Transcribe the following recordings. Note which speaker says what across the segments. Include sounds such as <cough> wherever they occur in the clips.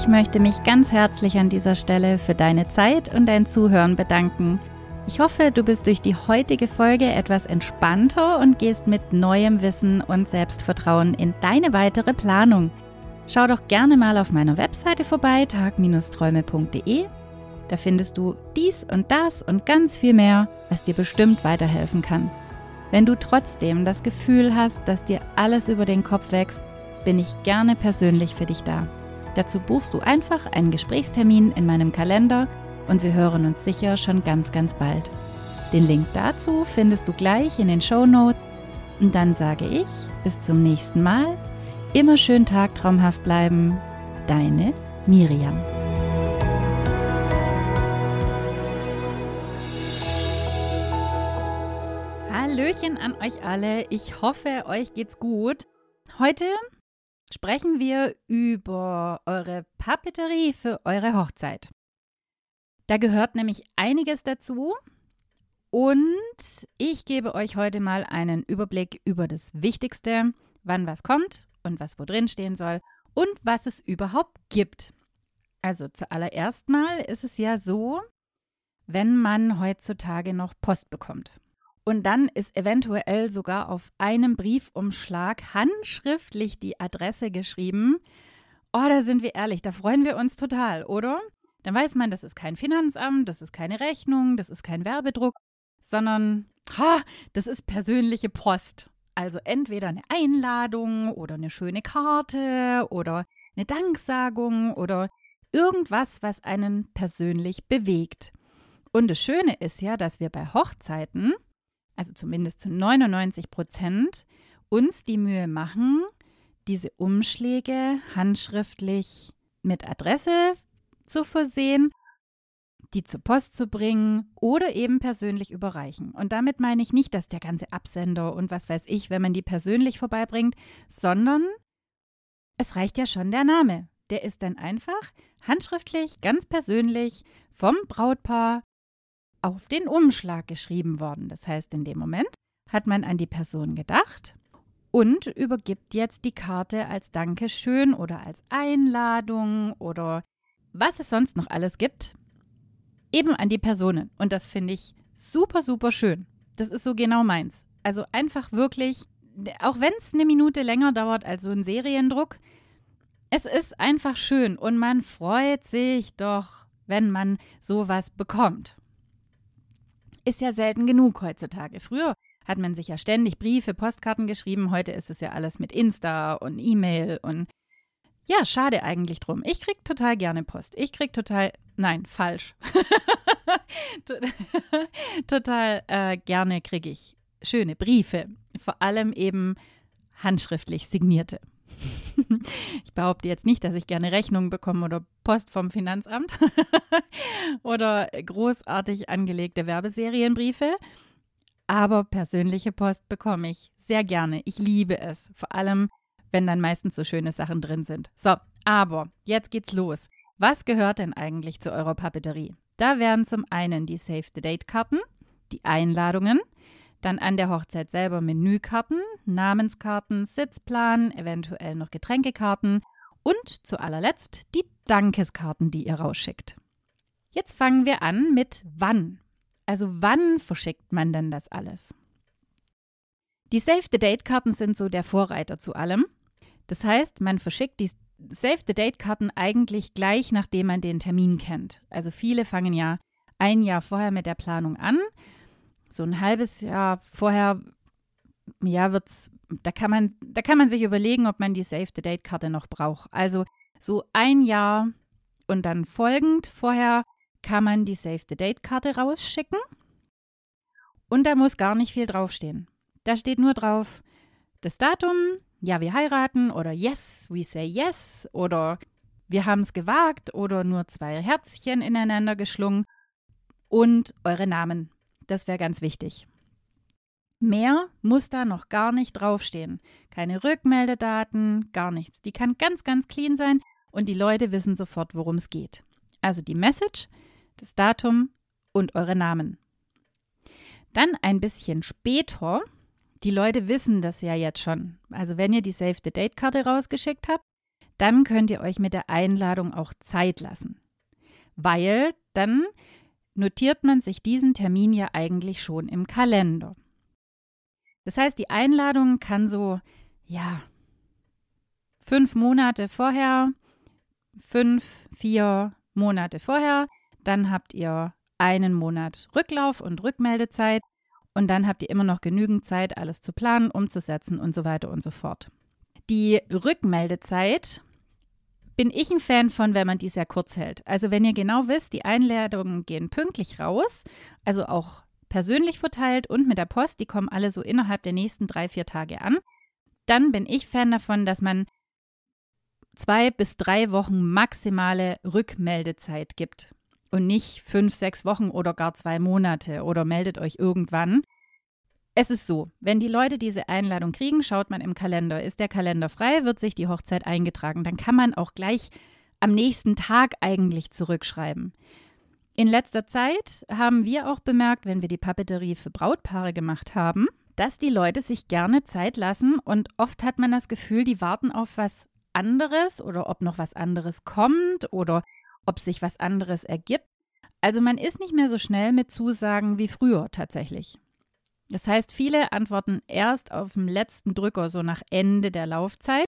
Speaker 1: Ich möchte mich ganz herzlich an dieser Stelle für deine Zeit und dein Zuhören bedanken. Ich hoffe, du bist durch die heutige Folge etwas entspannter und gehst mit neuem Wissen und Selbstvertrauen in deine weitere Planung. Schau doch gerne mal auf meiner Webseite vorbei, tag-träume.de. Da findest du dies und das und ganz viel mehr, was dir bestimmt weiterhelfen kann. Wenn du trotzdem das Gefühl hast, dass dir alles über den Kopf wächst, bin ich gerne persönlich für dich da. Dazu buchst du einfach einen Gesprächstermin in meinem Kalender und wir hören uns sicher schon ganz, ganz bald. Den Link dazu findest du gleich in den Show Notes. Und dann sage ich, bis zum nächsten Mal. Immer schön tagtraumhaft bleiben. Deine Miriam. Hallöchen an euch alle. Ich hoffe, euch geht's gut. Heute sprechen wir über eure Papeterie für eure Hochzeit. Da gehört nämlich einiges dazu und ich gebe euch heute mal einen Überblick über das Wichtigste, wann was kommt und was wo drin stehen soll und was es überhaupt gibt. Also zuallererst mal ist es ja so, wenn man heutzutage noch Post bekommt. Und dann ist eventuell sogar auf einem Briefumschlag handschriftlich die Adresse geschrieben. Oh, da sind wir ehrlich, da freuen wir uns total, oder? Dann weiß man, das ist kein Finanzamt, das ist keine Rechnung, das ist kein Werbedruck, sondern ha, das ist persönliche Post. Also entweder eine Einladung oder eine schöne Karte oder eine Danksagung oder irgendwas, was einen persönlich bewegt. Und das Schöne ist ja, dass wir bei Hochzeiten also zumindest zu 99 Prozent, uns die Mühe machen, diese Umschläge handschriftlich mit Adresse zu versehen, die zur Post zu bringen oder eben persönlich überreichen. Und damit meine ich nicht, dass der ganze Absender und was weiß ich, wenn man die persönlich vorbeibringt, sondern es reicht ja schon der Name. Der ist dann einfach handschriftlich, ganz persönlich vom Brautpaar auf den Umschlag geschrieben worden. Das heißt, in dem Moment hat man an die Person gedacht und übergibt jetzt die Karte als Dankeschön oder als Einladung oder was es sonst noch alles gibt, eben an die Personen. Und das finde ich super, super schön. Das ist so genau meins. Also einfach wirklich, auch wenn es eine Minute länger dauert als so ein Seriendruck, es ist einfach schön und man freut sich doch, wenn man sowas bekommt ist ja selten genug heutzutage. Früher hat man sich ja ständig Briefe, Postkarten geschrieben. Heute ist es ja alles mit Insta und E-Mail und ja, schade eigentlich drum. Ich krieg total gerne Post. Ich krieg total, nein, falsch. <laughs> <laughs> total äh, gerne kriege ich schöne Briefe. Vor allem eben handschriftlich signierte. <laughs> ich behaupte jetzt nicht, dass ich gerne Rechnungen bekomme oder Post vom Finanzamt <laughs> oder großartig angelegte Werbeserienbriefe. Aber persönliche Post bekomme ich sehr gerne. Ich liebe es. Vor allem, wenn dann meistens so schöne Sachen drin sind. So, aber jetzt geht's los. Was gehört denn eigentlich zu eurer Papeterie? Da wären zum einen die Save the Date Karten, die Einladungen, dann an der Hochzeit selber Menükarten, Namenskarten, Sitzplan, eventuell noch Getränkekarten und zu allerletzt die Dankeskarten, die ihr rausschickt. Jetzt fangen wir an mit wann. Also wann verschickt man denn das alles? Die Save the Date Karten sind so der Vorreiter zu allem. Das heißt, man verschickt die Save the Date Karten eigentlich gleich, nachdem man den Termin kennt. Also viele fangen ja ein Jahr vorher mit der Planung an so ein halbes Jahr vorher, ja, wird's, da kann man, da kann man sich überlegen, ob man die Save the Date Karte noch braucht. Also so ein Jahr und dann folgend vorher kann man die Save the Date Karte rausschicken. Und da muss gar nicht viel draufstehen. Da steht nur drauf das Datum, ja, wir heiraten oder yes, we say yes oder wir haben es gewagt oder nur zwei Herzchen ineinander geschlungen und eure Namen. Das wäre ganz wichtig. Mehr muss da noch gar nicht draufstehen. Keine Rückmeldedaten, gar nichts. Die kann ganz, ganz clean sein und die Leute wissen sofort, worum es geht. Also die Message, das Datum und eure Namen. Dann ein bisschen später, die Leute wissen das ja jetzt schon. Also wenn ihr die Save the Date Karte rausgeschickt habt, dann könnt ihr euch mit der Einladung auch Zeit lassen. Weil dann notiert man sich diesen Termin ja eigentlich schon im Kalender. Das heißt, die Einladung kann so, ja, fünf Monate vorher, fünf, vier Monate vorher, dann habt ihr einen Monat Rücklauf und Rückmeldezeit und dann habt ihr immer noch genügend Zeit, alles zu planen, umzusetzen und so weiter und so fort. Die Rückmeldezeit bin ich ein Fan von, wenn man die sehr kurz hält. Also wenn ihr genau wisst, die Einladungen gehen pünktlich raus, also auch persönlich verteilt und mit der Post, die kommen alle so innerhalb der nächsten drei, vier Tage an, dann bin ich Fan davon, dass man zwei bis drei Wochen maximale Rückmeldezeit gibt und nicht fünf, sechs Wochen oder gar zwei Monate oder meldet euch irgendwann. Es ist so, wenn die Leute diese Einladung kriegen, schaut man im Kalender. Ist der Kalender frei, wird sich die Hochzeit eingetragen. Dann kann man auch gleich am nächsten Tag eigentlich zurückschreiben. In letzter Zeit haben wir auch bemerkt, wenn wir die Papeterie für Brautpaare gemacht haben, dass die Leute sich gerne Zeit lassen und oft hat man das Gefühl, die warten auf was anderes oder ob noch was anderes kommt oder ob sich was anderes ergibt. Also man ist nicht mehr so schnell mit Zusagen wie früher tatsächlich. Das heißt, viele antworten erst auf dem letzten Drücker, so nach Ende der Laufzeit.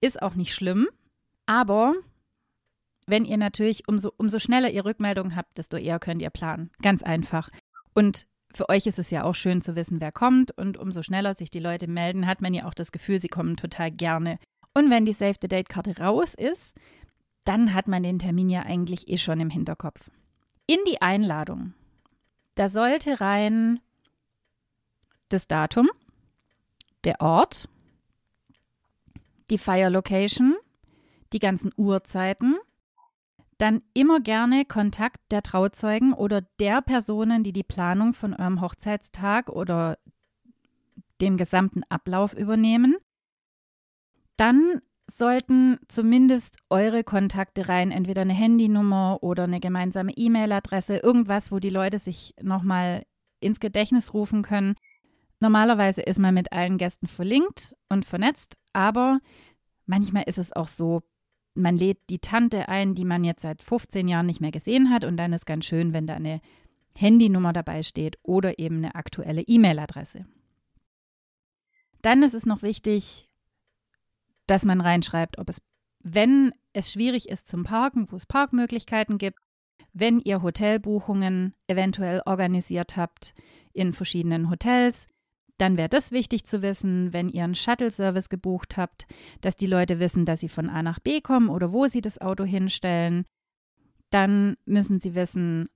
Speaker 1: Ist auch nicht schlimm. Aber wenn ihr natürlich, umso, umso schneller ihr Rückmeldungen habt, desto eher könnt ihr planen. Ganz einfach. Und für euch ist es ja auch schön zu wissen, wer kommt. Und umso schneller sich die Leute melden, hat man ja auch das Gefühl, sie kommen total gerne. Und wenn die Save the Date-Karte raus ist, dann hat man den Termin ja eigentlich eh schon im Hinterkopf. In die Einladung. Da sollte rein das Datum, der Ort, die Fire Location, die ganzen Uhrzeiten, dann immer gerne Kontakt der Trauzeugen oder der Personen, die die Planung von eurem Hochzeitstag oder dem gesamten Ablauf übernehmen. Dann sollten zumindest eure Kontakte rein, entweder eine Handynummer oder eine gemeinsame E-Mail-Adresse, irgendwas, wo die Leute sich nochmal ins Gedächtnis rufen können. Normalerweise ist man mit allen Gästen verlinkt und vernetzt, aber manchmal ist es auch so, man lädt die Tante ein, die man jetzt seit 15 Jahren nicht mehr gesehen hat und dann ist ganz schön, wenn da eine Handynummer dabei steht oder eben eine aktuelle E-Mail-Adresse. Dann ist es noch wichtig, dass man reinschreibt, ob es, wenn es schwierig ist zum Parken, wo es Parkmöglichkeiten gibt, wenn ihr Hotelbuchungen eventuell organisiert habt in verschiedenen Hotels, dann wäre das wichtig zu wissen, wenn ihr einen Shuttle-Service gebucht habt, dass die Leute wissen, dass sie von A nach B kommen oder wo sie das Auto hinstellen. Dann müssen sie wissen,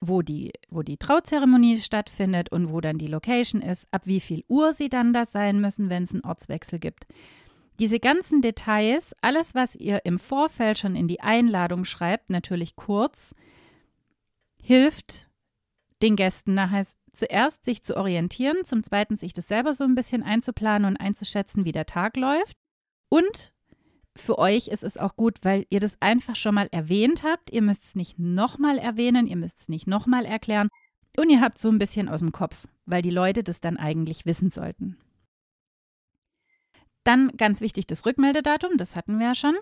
Speaker 1: wo die, wo die Trauzeremonie stattfindet und wo dann die Location ist, ab wie viel Uhr sie dann da sein müssen, wenn es einen Ortswechsel gibt. Diese ganzen Details, alles, was ihr im Vorfeld schon in die Einladung schreibt, natürlich kurz, hilft den Gästen nachher zuerst sich zu orientieren, zum zweiten sich das selber so ein bisschen einzuplanen und einzuschätzen, wie der Tag läuft. Und für euch ist es auch gut, weil ihr das einfach schon mal erwähnt habt. Ihr müsst es nicht nochmal erwähnen, ihr müsst es nicht nochmal erklären. Und ihr habt so ein bisschen aus dem Kopf, weil die Leute das dann eigentlich wissen sollten. Dann ganz wichtig das Rückmeldedatum, das hatten wir ja schon.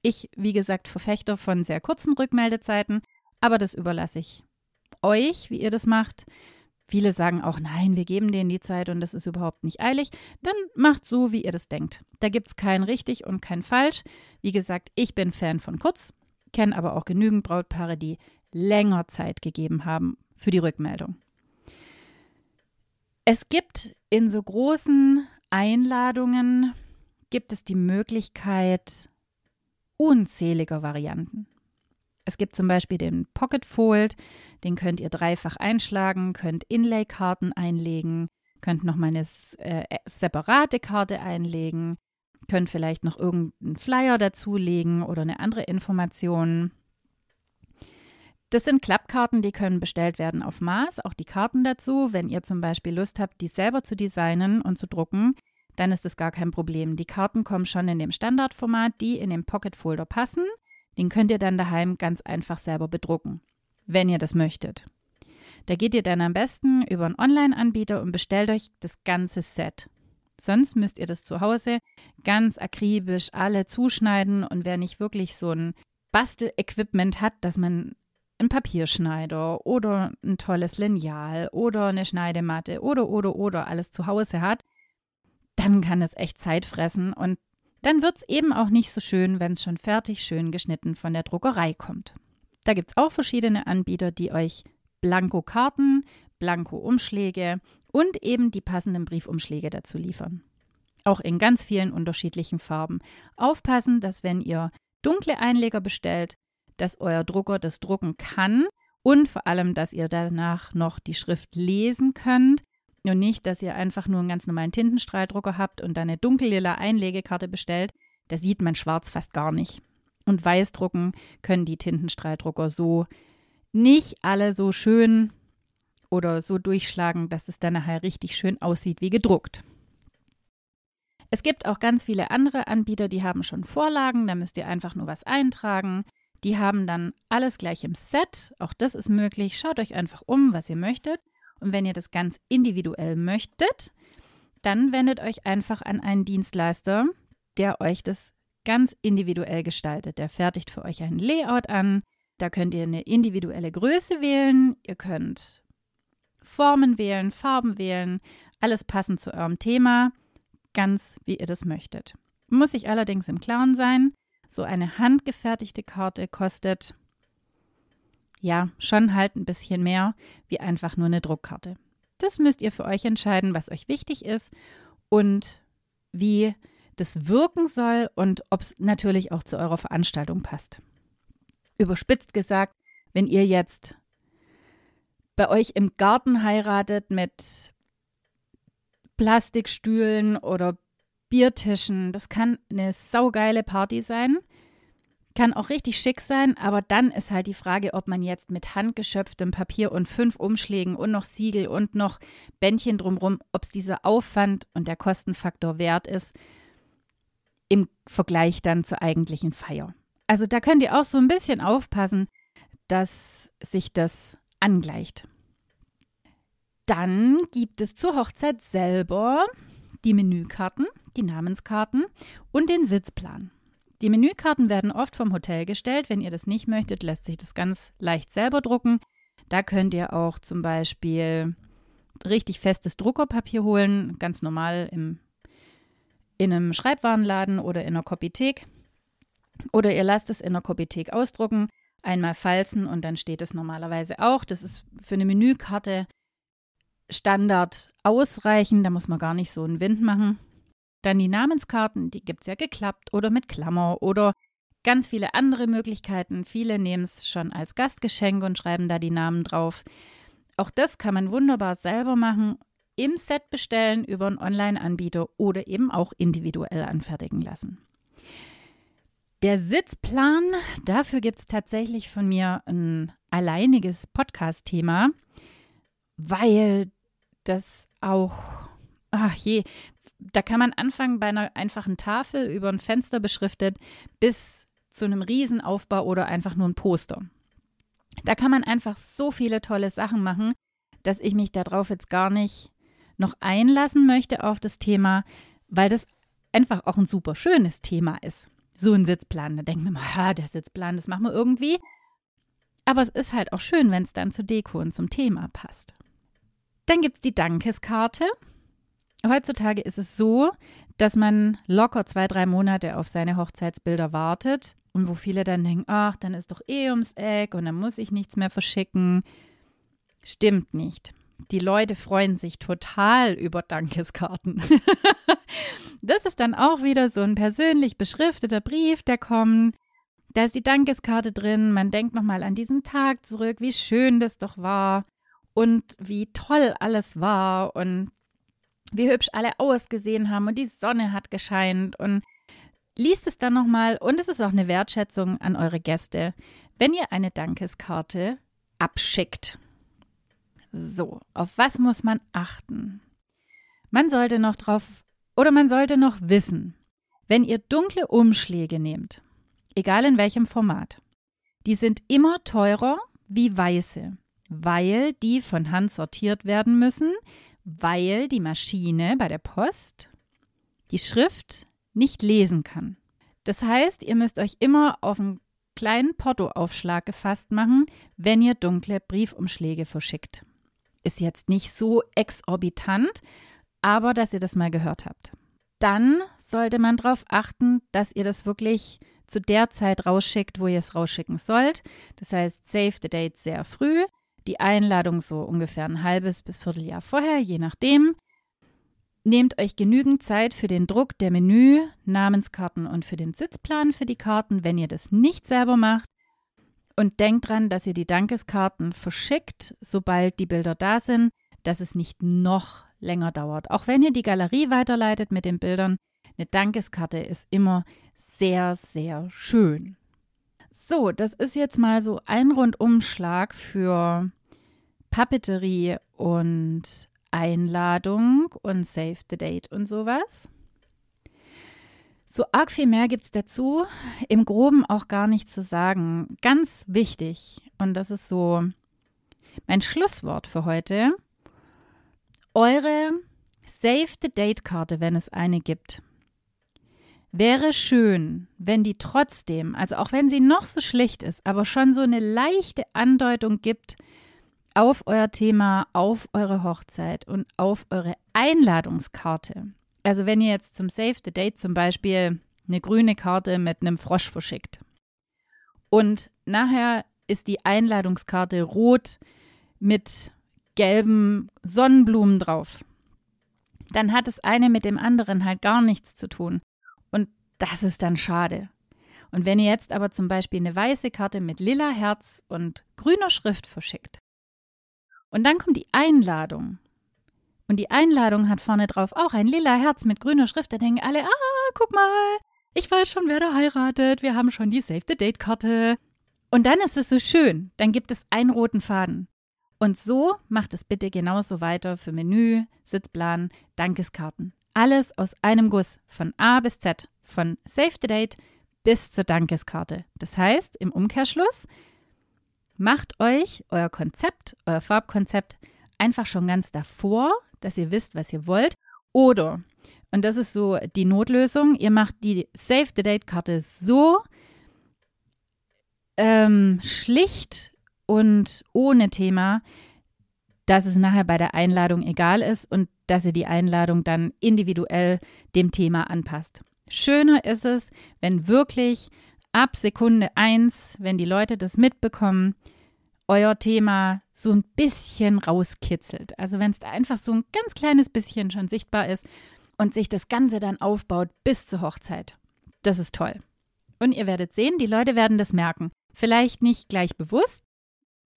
Speaker 1: Ich, wie gesagt, Verfechter von sehr kurzen Rückmeldezeiten, aber das überlasse ich euch, wie ihr das macht. Viele sagen auch, nein, wir geben denen die Zeit und das ist überhaupt nicht eilig. Dann macht so, wie ihr das denkt. Da gibt es kein richtig und kein falsch. Wie gesagt, ich bin Fan von kurz, kenne aber auch genügend Brautpaare, die länger Zeit gegeben haben für die Rückmeldung. Es gibt in so großen Einladungen gibt es die Möglichkeit unzähliger Varianten. Es gibt zum Beispiel den Pocket Fold, den könnt ihr dreifach einschlagen, könnt Inlay-Karten einlegen, könnt noch mal eine äh, separate Karte einlegen, könnt vielleicht noch irgendeinen Flyer dazulegen oder eine andere Information. Das sind Klappkarten, die können bestellt werden auf Maß, auch die Karten dazu. Wenn ihr zum Beispiel Lust habt, die selber zu designen und zu drucken, dann ist das gar kein Problem. Die Karten kommen schon in dem Standardformat, die in dem Pocket Folder passen. Den könnt ihr dann daheim ganz einfach selber bedrucken, wenn ihr das möchtet. Da geht ihr dann am besten über einen Online-Anbieter und bestellt euch das ganze Set. Sonst müsst ihr das zu Hause ganz akribisch alle zuschneiden und wer nicht wirklich so ein Bastelequipment hat, dass man einen Papierschneider oder ein tolles Lineal oder eine Schneidematte oder oder oder alles zu Hause hat, dann kann es echt Zeit fressen und dann wird es eben auch nicht so schön, wenn es schon fertig schön geschnitten von der Druckerei kommt. Da gibt es auch verschiedene Anbieter, die euch Blanko-Karten, Blanko-Umschläge und eben die passenden Briefumschläge dazu liefern. Auch in ganz vielen unterschiedlichen Farben. Aufpassen, dass wenn ihr dunkle Einleger bestellt, dass euer Drucker das drucken kann und vor allem, dass ihr danach noch die Schrift lesen könnt und nicht, dass ihr einfach nur einen ganz normalen Tintenstrahldrucker habt und dann eine dunkellila Einlegekarte bestellt. Da sieht man schwarz fast gar nicht. Und weiß drucken können die Tintenstrahldrucker so nicht alle so schön oder so durchschlagen, dass es dann nachher richtig schön aussieht wie gedruckt. Es gibt auch ganz viele andere Anbieter, die haben schon Vorlagen, da müsst ihr einfach nur was eintragen. Die haben dann alles gleich im Set, auch das ist möglich. Schaut euch einfach um, was ihr möchtet. Und wenn ihr das ganz individuell möchtet, dann wendet euch einfach an einen Dienstleister, der euch das ganz individuell gestaltet. Der fertigt für euch ein Layout an. Da könnt ihr eine individuelle Größe wählen. Ihr könnt Formen wählen, Farben wählen, alles passend zu eurem Thema, ganz wie ihr das möchtet. Muss ich allerdings im Klaren sein, so eine handgefertigte Karte kostet ja schon halt ein bisschen mehr wie einfach nur eine Druckkarte. Das müsst ihr für euch entscheiden, was euch wichtig ist und wie das wirken soll und ob es natürlich auch zu eurer Veranstaltung passt. Überspitzt gesagt, wenn ihr jetzt bei euch im Garten heiratet mit Plastikstühlen oder Biertischen. Das kann eine saugeile Party sein. Kann auch richtig schick sein, aber dann ist halt die Frage, ob man jetzt mit handgeschöpftem Papier und fünf Umschlägen und noch Siegel und noch Bändchen drumherum, ob es dieser Aufwand und der Kostenfaktor wert ist, im Vergleich dann zur eigentlichen Feier. Also da könnt ihr auch so ein bisschen aufpassen, dass sich das angleicht. Dann gibt es zur Hochzeit selber die Menükarten, die Namenskarten und den Sitzplan. Die Menükarten werden oft vom Hotel gestellt. Wenn ihr das nicht möchtet, lässt sich das ganz leicht selber drucken. Da könnt ihr auch zum Beispiel richtig festes Druckerpapier holen, ganz normal im, in einem Schreibwarenladen oder in einer Kopithek. Oder ihr lasst es in einer Kopithek ausdrucken einmal falzen und dann steht es normalerweise auch. Das ist für eine Menükarte Standard ausreichend, da muss man gar nicht so einen Wind machen. Dann die Namenskarten, die gibt es ja geklappt oder mit Klammer oder ganz viele andere Möglichkeiten. Viele nehmen es schon als Gastgeschenk und schreiben da die Namen drauf. Auch das kann man wunderbar selber machen, im Set bestellen über einen Online-Anbieter oder eben auch individuell anfertigen lassen. Der Sitzplan, dafür gibt es tatsächlich von mir ein alleiniges Podcast-Thema, weil das auch, ach je, da kann man anfangen bei einer einfachen Tafel über ein Fenster beschriftet bis zu einem Riesenaufbau oder einfach nur ein Poster. Da kann man einfach so viele tolle Sachen machen, dass ich mich darauf jetzt gar nicht noch einlassen möchte auf das Thema, weil das einfach auch ein super schönes Thema ist so ein Sitzplan. Da denkt man immer, der Sitzplan, das machen wir irgendwie. Aber es ist halt auch schön, wenn es dann zur Deko und zum Thema passt. Dann gibt es die Dankeskarte. Heutzutage ist es so, dass man locker zwei, drei Monate auf seine Hochzeitsbilder wartet und wo viele dann denken, ach, dann ist doch eh ums Eck und dann muss ich nichts mehr verschicken. Stimmt nicht. Die Leute freuen sich total über Dankeskarten. <laughs> das ist dann auch wieder so ein persönlich beschrifteter Brief, der kommt. Da ist die Dankeskarte drin. Man denkt nochmal an diesen Tag zurück, wie schön das doch war und wie toll alles war und wie hübsch alle ausgesehen haben und die Sonne hat gescheint und liest es dann nochmal und es ist auch eine Wertschätzung an eure Gäste, wenn ihr eine Dankeskarte abschickt. So, auf was muss man achten? Man sollte noch drauf oder man sollte noch wissen, wenn ihr dunkle Umschläge nehmt, egal in welchem Format, die sind immer teurer wie weiße, weil die von Hand sortiert werden müssen, weil die Maschine bei der Post die Schrift nicht lesen kann. Das heißt, ihr müsst euch immer auf einen kleinen Portoaufschlag gefasst machen, wenn ihr dunkle Briefumschläge verschickt. Ist jetzt nicht so exorbitant, aber dass ihr das mal gehört habt. Dann sollte man darauf achten, dass ihr das wirklich zu der Zeit rausschickt, wo ihr es rausschicken sollt. Das heißt, save the date sehr früh, die Einladung so ungefähr ein halbes bis Vierteljahr vorher, je nachdem. Nehmt euch genügend Zeit für den Druck der Menü, Namenskarten und für den Sitzplan für die Karten, wenn ihr das nicht selber macht. Und denkt dran, dass ihr die Dankeskarten verschickt, sobald die Bilder da sind, dass es nicht noch länger dauert. Auch wenn ihr die Galerie weiterleitet mit den Bildern, eine Dankeskarte ist immer sehr, sehr schön. So, das ist jetzt mal so ein Rundumschlag für Papeterie und Einladung und Save the Date und sowas. So arg viel mehr gibt es dazu. Im Groben auch gar nicht zu sagen. Ganz wichtig, und das ist so mein Schlusswort für heute. Eure Save the Date-Karte, wenn es eine gibt, wäre schön, wenn die trotzdem, also auch wenn sie noch so schlicht ist, aber schon so eine leichte Andeutung gibt, auf euer Thema, auf eure Hochzeit und auf eure Einladungskarte. Also wenn ihr jetzt zum Save the Date zum Beispiel eine grüne Karte mit einem Frosch verschickt und nachher ist die Einladungskarte rot mit gelben Sonnenblumen drauf, dann hat das eine mit dem anderen halt gar nichts zu tun. Das ist dann schade. Und wenn ihr jetzt aber zum Beispiel eine weiße Karte mit lila Herz und grüner Schrift verschickt, und dann kommt die Einladung. Und die Einladung hat vorne drauf auch ein lila Herz mit grüner Schrift. Da denken alle, ah, guck mal, ich weiß schon, wer da heiratet. Wir haben schon die Save the Date Karte. Und dann ist es so schön. Dann gibt es einen roten Faden. Und so macht es bitte genauso weiter für Menü, Sitzplan, Dankeskarten. Alles aus einem Guss, von A bis Z, von Save the Date bis zur Dankeskarte. Das heißt, im Umkehrschluss, Macht euch euer Konzept, euer Farbkonzept einfach schon ganz davor, dass ihr wisst, was ihr wollt. Oder, und das ist so die Notlösung, ihr macht die Save the Date-Karte so ähm, schlicht und ohne Thema, dass es nachher bei der Einladung egal ist und dass ihr die Einladung dann individuell dem Thema anpasst. Schöner ist es, wenn wirklich ab Sekunde 1, wenn die Leute das mitbekommen, euer Thema so ein bisschen rauskitzelt. Also wenn es da einfach so ein ganz kleines bisschen schon sichtbar ist und sich das Ganze dann aufbaut bis zur Hochzeit. Das ist toll. Und ihr werdet sehen, die Leute werden das merken. Vielleicht nicht gleich bewusst.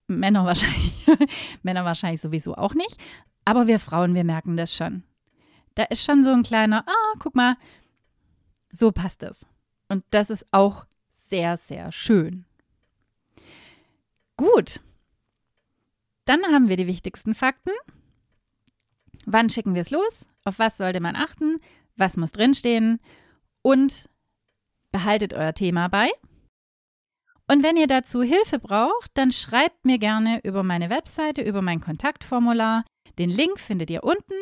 Speaker 1: Männer wahrscheinlich, <laughs> Männer wahrscheinlich sowieso auch nicht. Aber wir Frauen, wir merken das schon. Da ist schon so ein kleiner, ah, guck mal, so passt es. Und das ist auch sehr, sehr schön. Gut. Dann haben wir die wichtigsten Fakten. Wann schicken wir es los? Auf was sollte man achten? Was muss drinstehen? Und behaltet euer Thema bei. Und wenn ihr dazu Hilfe braucht, dann schreibt mir gerne über meine Webseite, über mein Kontaktformular. Den Link findet ihr unten.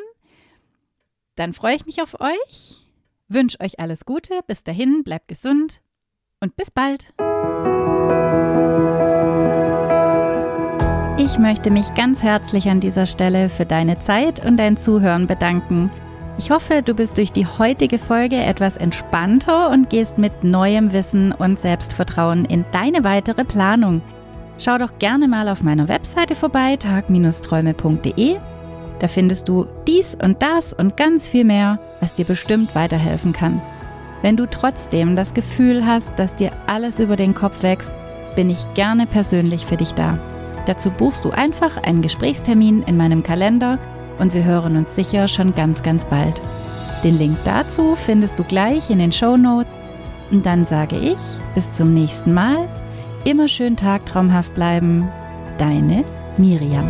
Speaker 1: Dann freue ich mich auf euch, wünsche euch alles Gute, bis dahin, bleibt gesund und bis bald. Ich möchte mich ganz herzlich an dieser Stelle für deine Zeit und dein Zuhören bedanken. Ich hoffe, du bist durch die heutige Folge etwas entspannter und gehst mit neuem Wissen und Selbstvertrauen in deine weitere Planung. Schau doch gerne mal auf meiner Webseite vorbei, tag-träume.de. Da findest du dies und das und ganz viel mehr, was dir bestimmt weiterhelfen kann. Wenn du trotzdem das Gefühl hast, dass dir alles über den Kopf wächst, bin ich gerne persönlich für dich da. Dazu buchst du einfach einen Gesprächstermin in meinem Kalender und wir hören uns sicher schon ganz, ganz bald. Den Link dazu findest du gleich in den Show Notes. Und dann sage ich bis zum nächsten Mal. Immer schön tagtraumhaft bleiben. Deine Miriam.